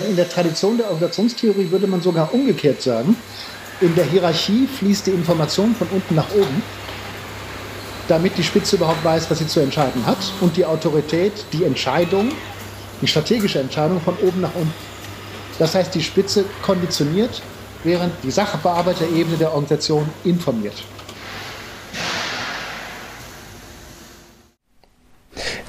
In der Tradition der Organisationstheorie würde man sogar umgekehrt sagen, in der Hierarchie fließt die Information von unten nach oben, damit die Spitze überhaupt weiß, was sie zu entscheiden hat und die Autorität, die Entscheidung, die strategische Entscheidung von oben nach unten. Das heißt, die Spitze konditioniert, während die Sachbearbeiterebene der Organisation informiert.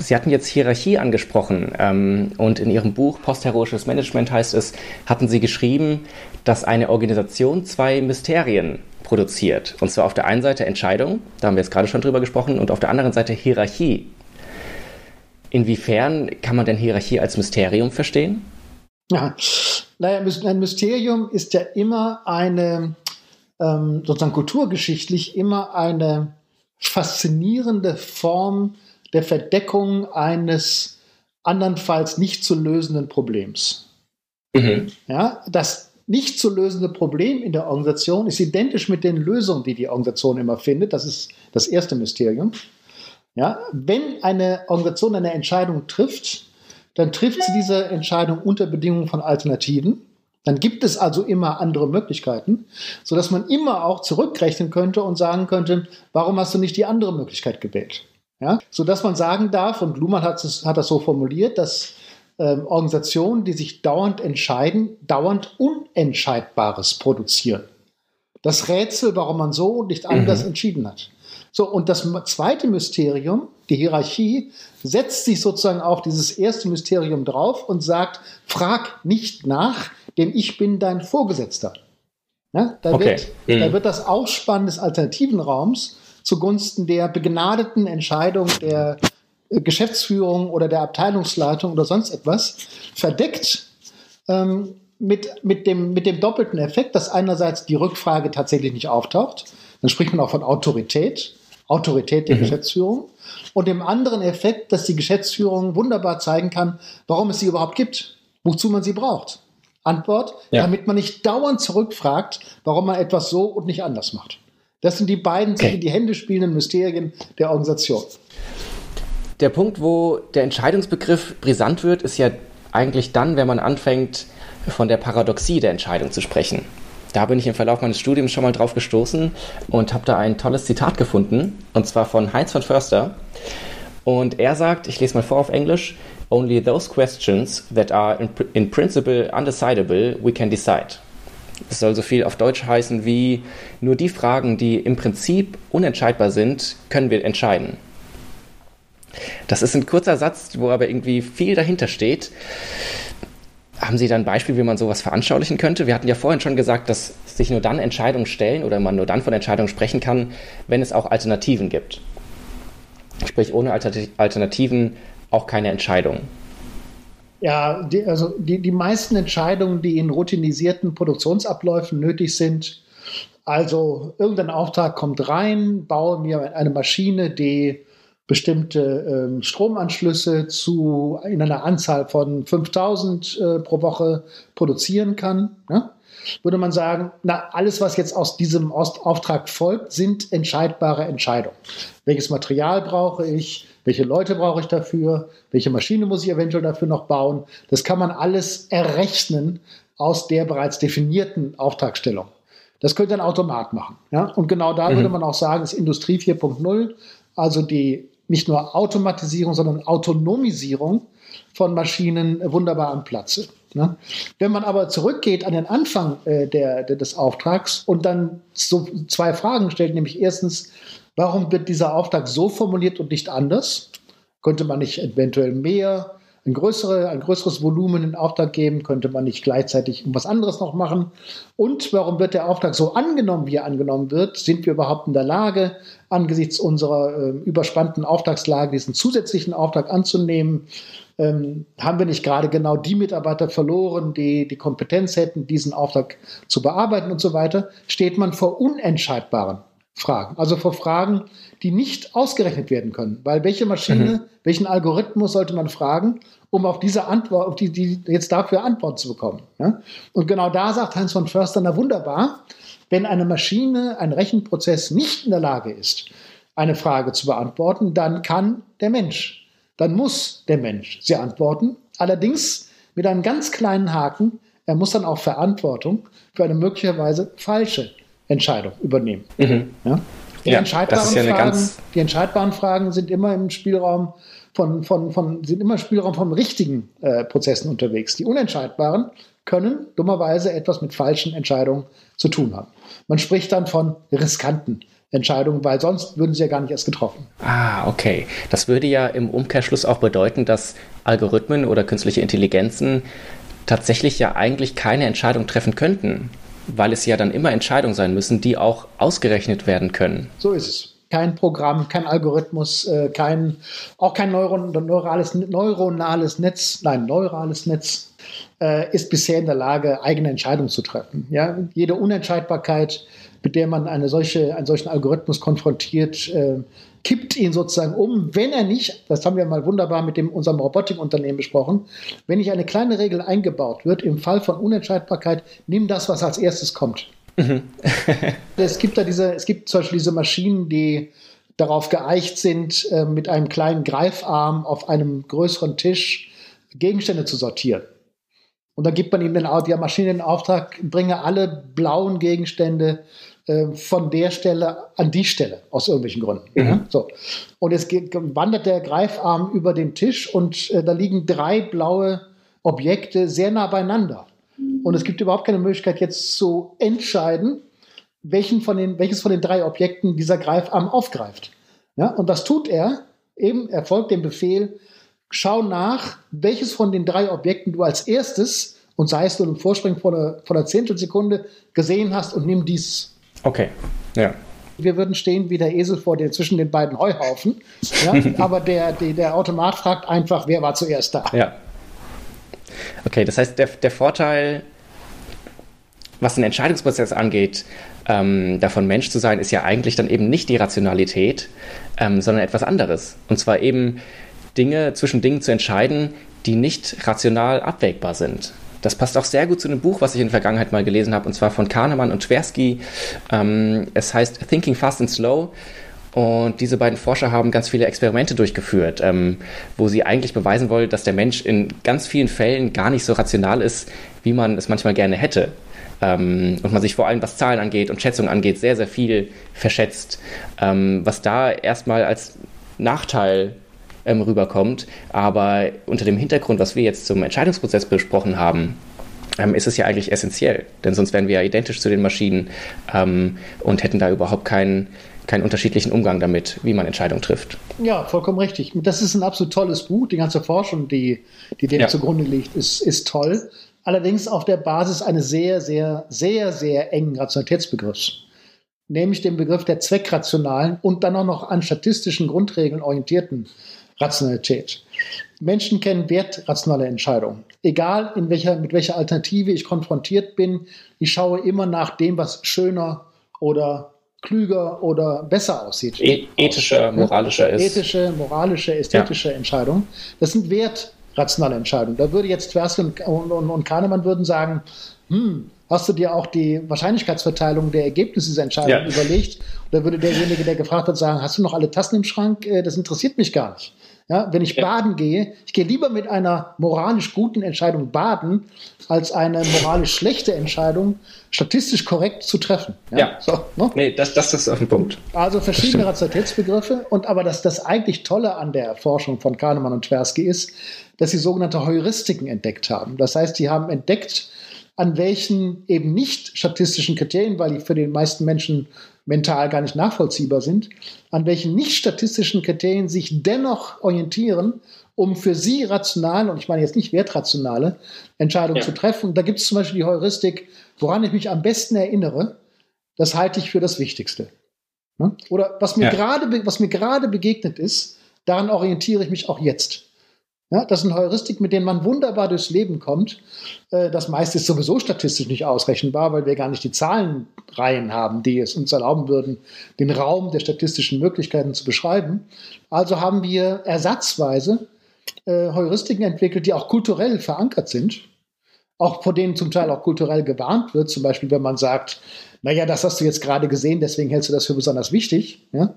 Sie hatten jetzt Hierarchie angesprochen ähm, und in Ihrem Buch Postheroisches Management heißt es, hatten Sie geschrieben, dass eine Organisation zwei Mysterien produziert. Und zwar auf der einen Seite Entscheidung, da haben wir jetzt gerade schon drüber gesprochen, und auf der anderen Seite Hierarchie. Inwiefern kann man denn Hierarchie als Mysterium verstehen? Ja, naja, ein Mysterium ist ja immer eine, ähm, sozusagen kulturgeschichtlich, immer eine faszinierende Form der Verdeckung eines andernfalls nicht zu lösenden Problems. Mhm. Ja, das nicht zu lösende Problem in der Organisation ist identisch mit den Lösungen, die die Organisation immer findet. Das ist das erste Mysterium. Ja, wenn eine Organisation eine Entscheidung trifft, dann trifft sie diese Entscheidung unter Bedingungen von Alternativen. Dann gibt es also immer andere Möglichkeiten, sodass man immer auch zurückrechnen könnte und sagen könnte, warum hast du nicht die andere Möglichkeit gewählt? Ja, sodass man sagen darf, und Luhmann hat, es, hat das so formuliert, dass ähm, Organisationen, die sich dauernd entscheiden, dauernd Unentscheidbares produzieren. Das Rätsel, warum man so und nicht anders mhm. entschieden hat. So, und das zweite Mysterium, die Hierarchie, setzt sich sozusagen auf dieses erste Mysterium drauf und sagt, frag nicht nach, denn ich bin dein Vorgesetzter. Ja, da, okay. wird, mhm. da wird das Ausspannen des alternativen Raums zugunsten der begnadeten Entscheidung der äh, Geschäftsführung oder der Abteilungsleitung oder sonst etwas verdeckt ähm, mit, mit, dem, mit dem doppelten Effekt, dass einerseits die Rückfrage tatsächlich nicht auftaucht, dann spricht man auch von Autorität, Autorität der mhm. Geschäftsführung, und dem anderen Effekt, dass die Geschäftsführung wunderbar zeigen kann, warum es sie überhaupt gibt, wozu man sie braucht. Antwort, ja. damit man nicht dauernd zurückfragt, warum man etwas so und nicht anders macht. Das sind die beiden okay. sich in die Hände spielenden Mysterien der Organisation. Der Punkt, wo der Entscheidungsbegriff brisant wird, ist ja eigentlich dann, wenn man anfängt, von der Paradoxie der Entscheidung zu sprechen. Da bin ich im Verlauf meines Studiums schon mal drauf gestoßen und habe da ein tolles Zitat gefunden, und zwar von Heinz von Förster. Und er sagt, ich lese mal vor auf Englisch, Only those questions that are in, in principle undecidable we can decide. Das soll so viel auf Deutsch heißen wie nur die Fragen, die im Prinzip unentscheidbar sind, können wir entscheiden. Das ist ein kurzer Satz, wo aber irgendwie viel dahinter steht. Haben Sie da ein Beispiel, wie man sowas veranschaulichen könnte? Wir hatten ja vorhin schon gesagt, dass sich nur dann Entscheidungen stellen oder man nur dann von Entscheidungen sprechen kann, wenn es auch Alternativen gibt. Sprich, ohne Alternativen auch keine Entscheidung. Ja, die, also die, die meisten Entscheidungen, die in routinisierten Produktionsabläufen nötig sind, also irgendein Auftrag kommt rein, baue mir eine Maschine, die bestimmte ähm, Stromanschlüsse zu in einer Anzahl von 5000 äh, pro Woche produzieren kann, ne? würde man sagen, na, alles, was jetzt aus diesem Auftrag folgt, sind entscheidbare Entscheidungen. Welches Material brauche ich? Welche Leute brauche ich dafür? Welche Maschine muss ich eventuell dafür noch bauen? Das kann man alles errechnen aus der bereits definierten Auftragstellung. Das könnte ein Automat machen. Ja? Und genau da mhm. würde man auch sagen, ist Industrie 4.0, also die nicht nur Automatisierung, sondern Autonomisierung von Maschinen wunderbar am Platze. Ne? Wenn man aber zurückgeht an den Anfang äh, der, der, des Auftrags und dann so zwei Fragen stellt, nämlich erstens, warum wird dieser Auftrag so formuliert und nicht anders? Könnte man nicht eventuell mehr ein, größere, ein größeres Volumen in Auftrag geben? Könnte man nicht gleichzeitig was anderes noch machen? Und warum wird der Auftrag so angenommen, wie er angenommen wird? Sind wir überhaupt in der Lage, angesichts unserer äh, überspannten Auftragslage diesen zusätzlichen Auftrag anzunehmen? Ähm, haben wir nicht gerade genau die Mitarbeiter verloren, die die Kompetenz hätten, diesen Auftrag zu bearbeiten und so weiter? Steht man vor unentscheidbaren Fragen. Also vor Fragen, die nicht ausgerechnet werden können. Weil welche Maschine, mhm. welchen Algorithmus sollte man fragen, um auf diese Antwort, auf die, die jetzt dafür Antworten zu bekommen. Ja? Und genau da sagt Heinz von Förster, na wunderbar, wenn eine Maschine, ein Rechenprozess nicht in der Lage ist, eine Frage zu beantworten, dann kann der Mensch, dann muss der Mensch sie antworten. Allerdings mit einem ganz kleinen Haken, er muss dann auch Verantwortung für eine möglicherweise falsche Entscheidung übernehmen. Mhm. Ja? Die, ja, entscheidbaren ja Fragen, die entscheidbaren Fragen sind immer im Spielraum von, von, von, sind immer im Spielraum von richtigen äh, Prozessen unterwegs. Die unentscheidbaren können dummerweise etwas mit falschen Entscheidungen zu tun haben. Man spricht dann von riskanten Entscheidungen, weil sonst würden sie ja gar nicht erst getroffen. Ah, okay. Das würde ja im Umkehrschluss auch bedeuten, dass Algorithmen oder künstliche Intelligenzen tatsächlich ja eigentlich keine Entscheidung treffen könnten, weil es ja dann immer Entscheidungen sein müssen, die auch ausgerechnet werden können. So ist es. Kein Programm, kein Algorithmus, äh, kein, auch kein Neuron, neurales, neuronales Netz, nein, neurales Netz äh, ist bisher in der Lage, eigene Entscheidungen zu treffen. Ja? Jede Unentscheidbarkeit, mit der man eine solche, einen solchen Algorithmus konfrontiert, äh, kippt ihn sozusagen um, wenn er nicht, das haben wir mal wunderbar mit dem, unserem Robotikunternehmen besprochen, wenn nicht eine kleine Regel eingebaut wird, im Fall von Unentscheidbarkeit, nimm das, was als erstes kommt. Mhm. es gibt da diese, es gibt zum Beispiel diese Maschinen, die darauf geeicht sind, äh, mit einem kleinen Greifarm auf einem größeren Tisch Gegenstände zu sortieren. Und dann gibt man ihm den, der Maschine den Auftrag, bringe alle blauen Gegenstände äh, von der Stelle an die Stelle, aus irgendwelchen Gründen. Mhm. Ja? So. Und jetzt geht, wandert der Greifarm über den Tisch und äh, da liegen drei blaue Objekte sehr nah beieinander. Und es gibt überhaupt keine Möglichkeit, jetzt zu entscheiden, welchen von den, welches von den drei Objekten dieser Greifarm aufgreift. Ja? Und das tut er, eben, er folgt dem Befehl, schau nach, welches von den drei Objekten du als erstes, und sei es nur im Vorspringen von einer, von einer Zehntelsekunde, gesehen hast und nimm dies. Okay, ja. Wir würden stehen wie der Esel vor den, zwischen den beiden Heuhaufen. Ja? aber der, der, der Automat fragt einfach, wer war zuerst da. Ja. Okay, das heißt, der, der Vorteil, was den Entscheidungsprozess angeht, ähm, davon Mensch zu sein, ist ja eigentlich dann eben nicht die Rationalität, ähm, sondern etwas anderes. Und zwar eben Dinge zwischen Dingen zu entscheiden, die nicht rational abwägbar sind. Das passt auch sehr gut zu einem Buch, was ich in der Vergangenheit mal gelesen habe, und zwar von Kahnemann und Tversky. Ähm, es heißt Thinking Fast and Slow. Und diese beiden Forscher haben ganz viele Experimente durchgeführt, ähm, wo sie eigentlich beweisen wollen, dass der Mensch in ganz vielen Fällen gar nicht so rational ist, wie man es manchmal gerne hätte. Ähm, und man sich vor allem, was Zahlen angeht und Schätzungen angeht, sehr, sehr viel verschätzt. Ähm, was da erstmal als Nachteil ähm, rüberkommt. Aber unter dem Hintergrund, was wir jetzt zum Entscheidungsprozess besprochen haben, ähm, ist es ja eigentlich essentiell. Denn sonst wären wir ja identisch zu den Maschinen ähm, und hätten da überhaupt keinen keinen unterschiedlichen Umgang damit, wie man Entscheidungen trifft. Ja, vollkommen richtig. Das ist ein absolut tolles Buch. Die ganze Forschung, die, die dem ja. zugrunde liegt, ist, ist toll. Allerdings auf der Basis eines sehr, sehr, sehr, sehr engen Rationalitätsbegriffs. Nämlich dem Begriff der zweckrationalen und dann auch noch an statistischen Grundregeln orientierten Rationalität. Menschen kennen wertrationale Entscheidungen. Egal in welcher, mit welcher Alternative ich konfrontiert bin, ich schaue immer nach dem, was schöner oder klüger oder besser aussieht. E ethischer, moralischer ist. Ethische, moralische, ästhetische ja. Entscheidungen. Das sind wertrationale Entscheidungen. Da würde jetzt Tversky und, und, und Kahnemann würden sagen, hm, hast du dir auch die Wahrscheinlichkeitsverteilung der Ergebnisse dieser Entscheidung ja. überlegt? Oder würde derjenige, der gefragt wird, sagen, hast du noch alle Tassen im Schrank? Äh, das interessiert mich gar nicht. Ja, wenn ich ja. baden gehe, ich gehe lieber mit einer moralisch guten Entscheidung baden, als eine moralisch schlechte Entscheidung statistisch korrekt zu treffen. Ja, ja. So, ne? nee, das, das ist auf den Punkt. Also verschiedene Rationalitätsbegriffe und aber das, das eigentlich Tolle an der Forschung von Kahnemann und Tversky ist, dass sie sogenannte Heuristiken entdeckt haben. Das heißt, sie haben entdeckt, an welchen eben nicht statistischen Kriterien, weil die für den meisten Menschen mental gar nicht nachvollziehbar sind, an welchen nicht statistischen Kriterien sich dennoch orientieren, um für sie rational, und ich meine jetzt nicht wertrationale, Entscheidungen ja. zu treffen. da gibt es zum Beispiel die Heuristik, woran ich mich am besten erinnere, das halte ich für das Wichtigste. Ne? Oder was mir ja. gerade, was mir gerade begegnet ist, daran orientiere ich mich auch jetzt. Ja, das sind Heuristiken, mit denen man wunderbar durchs Leben kommt. Äh, das meiste ist sowieso statistisch nicht ausrechenbar, weil wir gar nicht die Zahlenreihen haben, die es uns erlauben würden, den Raum der statistischen Möglichkeiten zu beschreiben. Also haben wir ersatzweise äh, Heuristiken entwickelt, die auch kulturell verankert sind, auch vor denen zum Teil auch kulturell gewarnt wird. Zum Beispiel, wenn man sagt, naja, das hast du jetzt gerade gesehen, deswegen hältst du das für besonders wichtig, ja?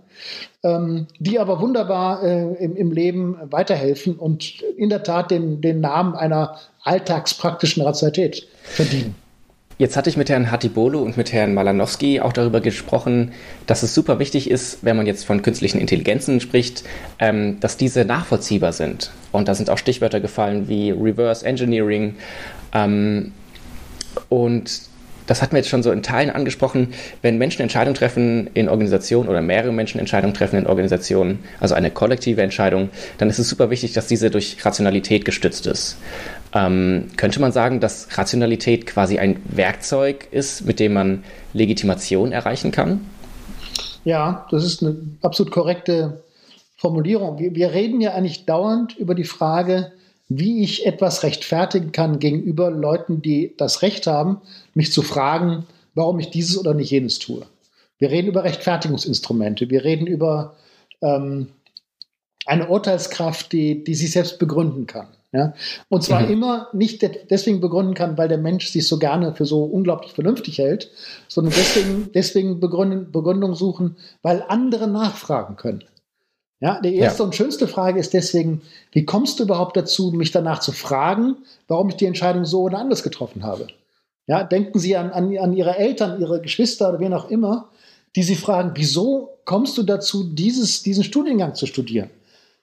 ähm, die aber wunderbar äh, im, im, Leben weiterhelfen und in der Tat den, den Namen einer alltagspraktischen Rationalität verdienen. Jetzt hatte ich mit Herrn Hatibolo und mit Herrn Malanowski auch darüber gesprochen, dass es super wichtig ist, wenn man jetzt von künstlichen Intelligenzen spricht, ähm, dass diese nachvollziehbar sind. Und da sind auch Stichwörter gefallen wie Reverse Engineering. Ähm, und das hatten wir jetzt schon so in Teilen angesprochen, wenn Menschen Entscheidungen treffen in Organisationen oder mehrere Menschen Entscheidungen treffen in Organisationen, also eine kollektive Entscheidung, dann ist es super wichtig, dass diese durch Rationalität gestützt ist. Ähm, könnte man sagen, dass Rationalität quasi ein Werkzeug ist, mit dem man Legitimation erreichen kann? Ja, das ist eine absolut korrekte Formulierung. Wir, wir reden ja eigentlich dauernd über die Frage, wie ich etwas rechtfertigen kann gegenüber Leuten, die das Recht haben, mich zu fragen, warum ich dieses oder nicht jenes tue. Wir reden über Rechtfertigungsinstrumente, wir reden über ähm, eine Urteilskraft, die, die sich selbst begründen kann. Ja? Und zwar mhm. immer nicht deswegen begründen kann, weil der Mensch sich so gerne für so unglaublich vernünftig hält, sondern deswegen, deswegen Begründung, Begründung suchen, weil andere nachfragen können. Ja, die erste ja. und schönste Frage ist deswegen, wie kommst du überhaupt dazu, mich danach zu fragen, warum ich die Entscheidung so oder anders getroffen habe? Ja, denken Sie an, an, an Ihre Eltern, Ihre Geschwister oder wen auch immer, die Sie fragen, wieso kommst du dazu, dieses, diesen Studiengang zu studieren?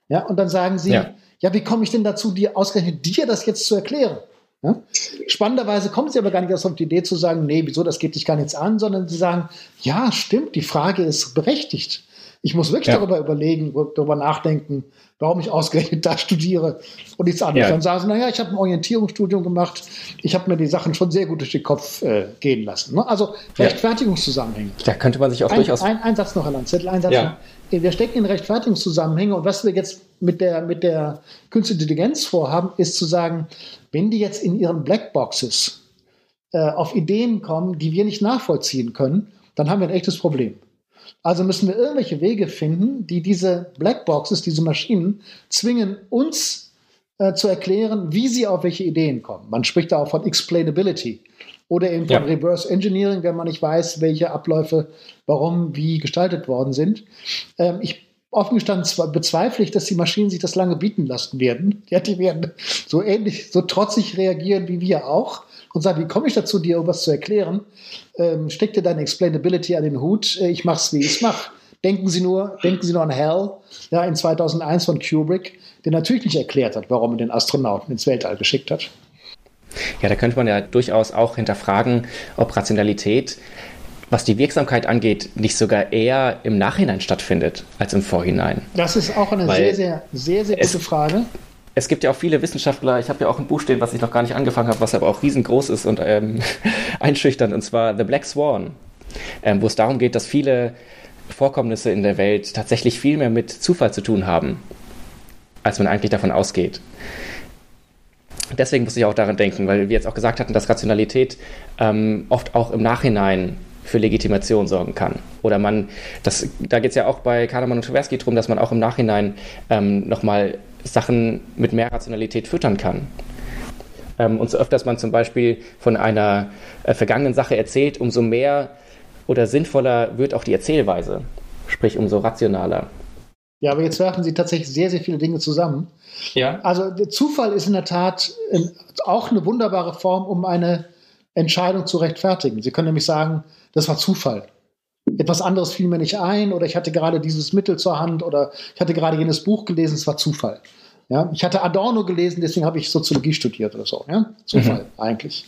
Ja, und dann sagen Sie, ja, ja wie komme ich denn dazu, dir ausgerechnet dir das jetzt zu erklären? Ja? Spannenderweise kommen sie aber gar nicht erst auf die Idee zu sagen, nee, wieso, das geht dich gar nichts an, sondern sie sagen, ja, stimmt, die Frage ist berechtigt. Ich muss wirklich ja. darüber überlegen, darüber nachdenken, warum ich ausgerechnet da studiere und nichts anderes. Ja. Dann sagen sie, naja, ich habe ein Orientierungsstudium gemacht, ich habe mir die Sachen schon sehr gut durch den Kopf äh, gehen lassen. Ne? Also Rechtfertigungszusammenhänge. Da könnte man sich auch ein, durchaus... Ein, ein Satz noch, Herr Landzettel, ein Satz ja. noch. Wir stecken in Rechtfertigungszusammenhänge und was wir jetzt mit der, mit der Künstlichen Intelligenz vorhaben, ist zu sagen, wenn die jetzt in ihren Blackboxes äh, auf Ideen kommen, die wir nicht nachvollziehen können, dann haben wir ein echtes Problem. Also müssen wir irgendwelche Wege finden, die diese Blackboxes, diese Maschinen zwingen, uns äh, zu erklären, wie sie auf welche Ideen kommen. Man spricht da auch von Explainability oder eben von ja. Reverse Engineering, wenn man nicht weiß, welche Abläufe warum, wie gestaltet worden sind. Ähm, ich offen gestanden bezweifle ich, dass die Maschinen sich das lange bieten lassen werden. Ja, die werden so ähnlich, so trotzig reagieren wie wir auch und sagen, wie komme ich dazu, dir irgendwas zu erklären? Ähm, steck dir deine Explainability an den Hut, äh, ich mach's, wie ich es mache. Denken Sie nur, denken Sie nur an Hell, ja, in 2001 von Kubrick, der natürlich nicht erklärt hat, warum er den Astronauten ins Weltall geschickt hat. Ja, da könnte man ja durchaus auch hinterfragen, ob Rationalität, was die Wirksamkeit angeht, nicht sogar eher im Nachhinein stattfindet als im Vorhinein. Das ist auch eine Weil sehr, sehr, sehr, sehr gute Frage es gibt ja auch viele Wissenschaftler, ich habe ja auch ein Buch stehen, was ich noch gar nicht angefangen habe, was aber auch riesengroß ist und ähm, einschüchternd, und zwar The Black Swan, ähm, wo es darum geht, dass viele Vorkommnisse in der Welt tatsächlich viel mehr mit Zufall zu tun haben, als man eigentlich davon ausgeht. Deswegen muss ich auch daran denken, weil wir jetzt auch gesagt hatten, dass Rationalität ähm, oft auch im Nachhinein für Legitimation sorgen kann. Oder man, das, da geht es ja auch bei Kahnemann und Tversky darum, dass man auch im Nachhinein ähm, nochmal Sachen mit mehr Rationalität füttern kann. Ähm, und so öfters man zum Beispiel von einer äh, vergangenen Sache erzählt, umso mehr oder sinnvoller wird auch die Erzählweise, sprich umso rationaler. Ja, aber jetzt werfen Sie tatsächlich sehr, sehr viele Dinge zusammen. Ja. Also der Zufall ist in der Tat in, auch eine wunderbare Form, um eine Entscheidung zu rechtfertigen. Sie können nämlich sagen, das war Zufall etwas anderes fiel mir nicht ein oder ich hatte gerade dieses Mittel zur Hand oder ich hatte gerade jenes Buch gelesen, es war Zufall. Ja, ich hatte Adorno gelesen, deswegen habe ich Soziologie studiert oder so. Ja? Zufall mhm. eigentlich.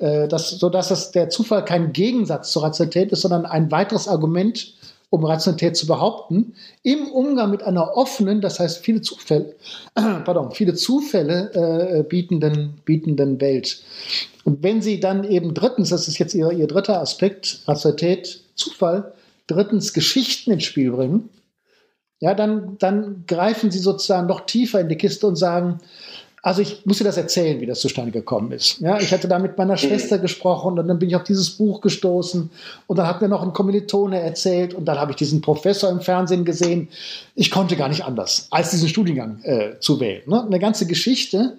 Äh, das, so dass das, der Zufall kein Gegensatz zur Rationalität ist, sondern ein weiteres Argument, um Rationalität zu behaupten, im Umgang mit einer offenen, das heißt viele Zufälle, pardon, viele Zufälle äh, bietenden, bietenden Welt. Und wenn Sie dann eben drittens, das ist jetzt Ihr, Ihr dritter Aspekt, Rationalität Zufall drittens Geschichten ins Spiel bringen, ja, dann, dann greifen sie sozusagen noch tiefer in die Kiste und sagen, also ich muss dir das erzählen, wie das zustande gekommen ist. Ja, ich hatte da mit meiner Schwester gesprochen und dann bin ich auf dieses Buch gestoßen und dann hat mir noch ein Kommilitone erzählt und dann habe ich diesen Professor im Fernsehen gesehen. Ich konnte gar nicht anders, als diesen Studiengang äh, zu wählen. Ne? Eine ganze Geschichte,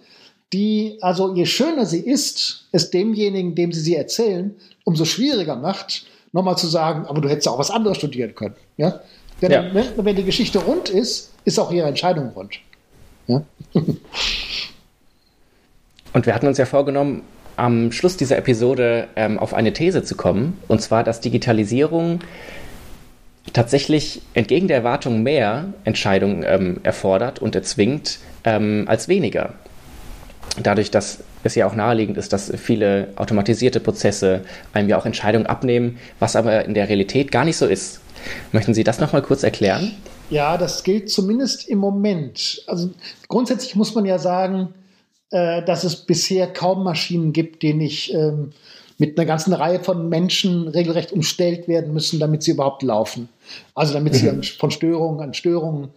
die, also je schöner sie ist, es demjenigen, dem sie sie erzählen, umso schwieriger macht, nochmal zu sagen, aber du hättest auch was anderes studieren können. Ja? Denn ja. wenn, wenn die Geschichte rund ist, ist auch ihre Entscheidung rund. Ja? Und wir hatten uns ja vorgenommen, am Schluss dieser Episode ähm, auf eine These zu kommen, und zwar, dass Digitalisierung tatsächlich entgegen der Erwartung mehr Entscheidungen ähm, erfordert und erzwingt ähm, als weniger. Dadurch, dass es ja auch naheliegend ist, dass viele automatisierte Prozesse einem ja auch Entscheidungen abnehmen, was aber in der Realität gar nicht so ist. Möchten Sie das nochmal kurz erklären? Ja, das gilt zumindest im Moment. Also grundsätzlich muss man ja sagen, äh, dass es bisher kaum Maschinen gibt, die nicht ähm, mit einer ganzen Reihe von Menschen regelrecht umstellt werden müssen, damit sie überhaupt laufen. Also damit sie mhm. von Störungen an Störungen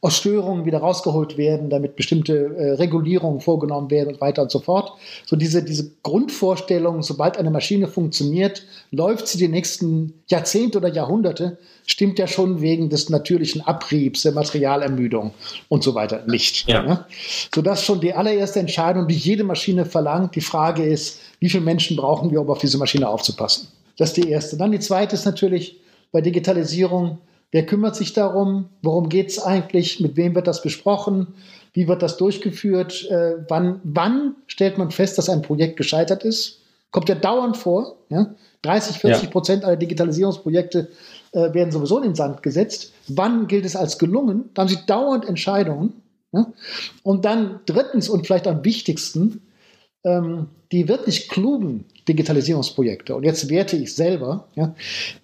aus Störungen wieder rausgeholt werden, damit bestimmte äh, Regulierungen vorgenommen werden und weiter und so fort. So diese, diese Grundvorstellung, sobald eine Maschine funktioniert, läuft sie die nächsten Jahrzehnte oder Jahrhunderte, stimmt ja schon wegen des natürlichen Abriebs, der Materialermüdung und so weiter nicht. Ja. Ne? Sodass schon die allererste Entscheidung, die jede Maschine verlangt, die Frage ist, wie viele Menschen brauchen wir, um auf diese Maschine aufzupassen? Das ist die erste. Dann die zweite ist natürlich bei Digitalisierung, Wer kümmert sich darum? Worum geht es eigentlich? Mit wem wird das besprochen? Wie wird das durchgeführt? Äh, wann, wann stellt man fest, dass ein Projekt gescheitert ist? Kommt ja dauernd vor. Ja? 30, 40 Prozent aller Digitalisierungsprojekte äh, werden sowieso in den Sand gesetzt. Wann gilt es als gelungen? Da haben Sie dauernd Entscheidungen. Ja? Und dann drittens und vielleicht am wichtigsten, ähm, die wirklich klugen Digitalisierungsprojekte, und jetzt werte ich selber, ja,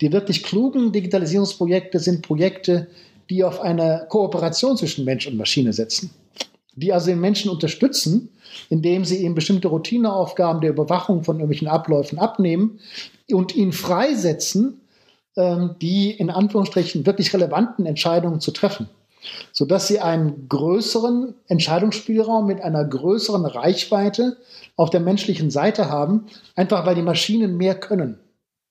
die wirklich klugen Digitalisierungsprojekte sind Projekte, die auf eine Kooperation zwischen Mensch und Maschine setzen, die also den Menschen unterstützen, indem sie ihm bestimmte Routineaufgaben der Überwachung von irgendwelchen Abläufen abnehmen und ihn freisetzen, ähm, die in Anführungsstrichen wirklich relevanten Entscheidungen zu treffen sodass sie einen größeren Entscheidungsspielraum mit einer größeren Reichweite auf der menschlichen Seite haben, einfach weil die Maschinen mehr können.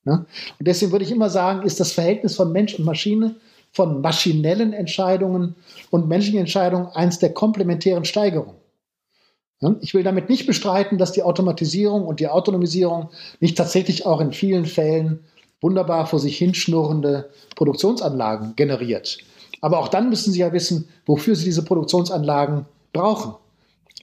Ne? Und deswegen würde ich immer sagen, ist das Verhältnis von Mensch und Maschine, von maschinellen Entscheidungen und menschlichen Entscheidungen eins der komplementären Steigerungen. Ich will damit nicht bestreiten, dass die Automatisierung und die Autonomisierung nicht tatsächlich auch in vielen Fällen wunderbar vor sich hinschnurrende Produktionsanlagen generiert. Aber auch dann müssen Sie ja wissen, wofür Sie diese Produktionsanlagen brauchen.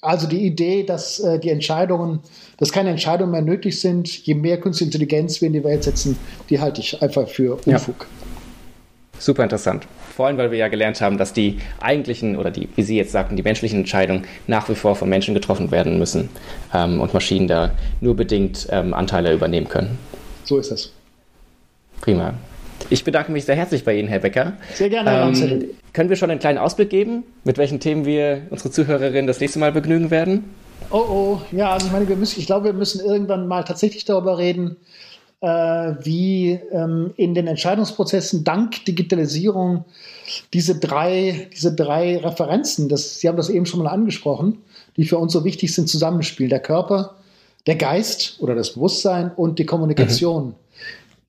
Also die Idee, dass äh, die Entscheidungen, dass keine Entscheidungen mehr nötig sind, je mehr künstliche Intelligenz wir in die Welt setzen, die halte ich einfach für Unfug. Ja. Super interessant. Vor allem, weil wir ja gelernt haben, dass die eigentlichen oder die, wie Sie jetzt sagten, die menschlichen Entscheidungen nach wie vor von Menschen getroffen werden müssen ähm, und Maschinen da nur bedingt ähm, Anteile übernehmen können. So ist es. Prima. Ich bedanke mich sehr herzlich bei Ihnen, Herr Becker. Sehr gerne, Herr ähm, Können wir schon einen kleinen Ausblick geben, mit welchen Themen wir unsere Zuhörerinnen das nächste Mal begnügen werden? Oh, oh, ja, also ich meine, wir müssen, ich glaube, wir müssen irgendwann mal tatsächlich darüber reden, äh, wie ähm, in den Entscheidungsprozessen dank Digitalisierung diese drei, diese drei Referenzen, das, Sie haben das eben schon mal angesprochen, die für uns so wichtig sind, zusammenspielen. Der Körper, der Geist oder das Bewusstsein und die Kommunikation. Mhm.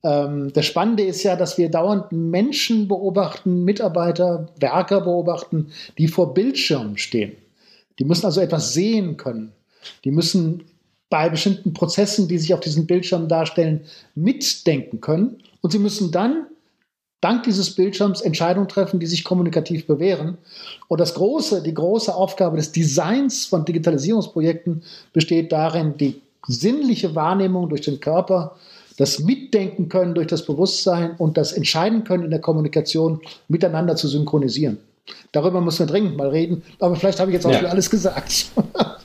Ähm, das Spannende ist ja, dass wir dauernd Menschen beobachten, Mitarbeiter, Werker beobachten, die vor Bildschirmen stehen. Die müssen also etwas sehen können. Die müssen bei bestimmten Prozessen, die sich auf diesen Bildschirmen darstellen, mitdenken können. Und sie müssen dann dank dieses Bildschirms Entscheidungen treffen, die sich kommunikativ bewähren. Und das große, die große Aufgabe des Designs von Digitalisierungsprojekten besteht darin, die sinnliche Wahrnehmung durch den Körper das Mitdenken können durch das Bewusstsein und das Entscheiden können in der Kommunikation miteinander zu synchronisieren. Darüber müssen wir dringend mal reden, aber vielleicht habe ich jetzt auch ja. schon alles gesagt.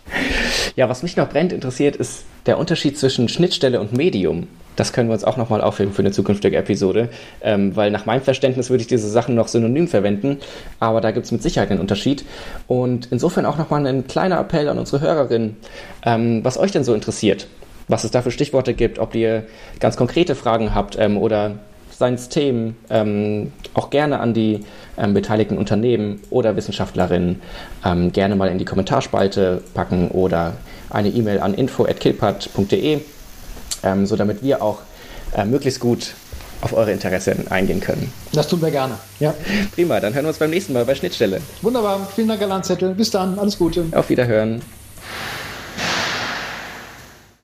ja, was mich noch brennend interessiert, ist der Unterschied zwischen Schnittstelle und Medium. Das können wir uns auch nochmal aufheben für eine zukünftige Episode, ähm, weil nach meinem Verständnis würde ich diese Sachen noch synonym verwenden, aber da gibt es mit Sicherheit einen Unterschied. Und insofern auch nochmal ein kleiner Appell an unsere Hörerinnen, ähm, was euch denn so interessiert was es da für Stichworte gibt, ob ihr ganz konkrete Fragen habt ähm, oder seien Themen, ähm, auch gerne an die ähm, beteiligten Unternehmen oder Wissenschaftlerinnen ähm, gerne mal in die Kommentarspalte packen oder eine E-Mail an info.kilpat.de, ähm, so damit wir auch äh, möglichst gut auf eure Interessen eingehen können. Das tun wir gerne. Ja. Prima, dann hören wir uns beim nächsten Mal bei Schnittstelle. Wunderbar, vielen Dank, Herr Landzettel. Bis dann, alles Gute. Auf Wiederhören.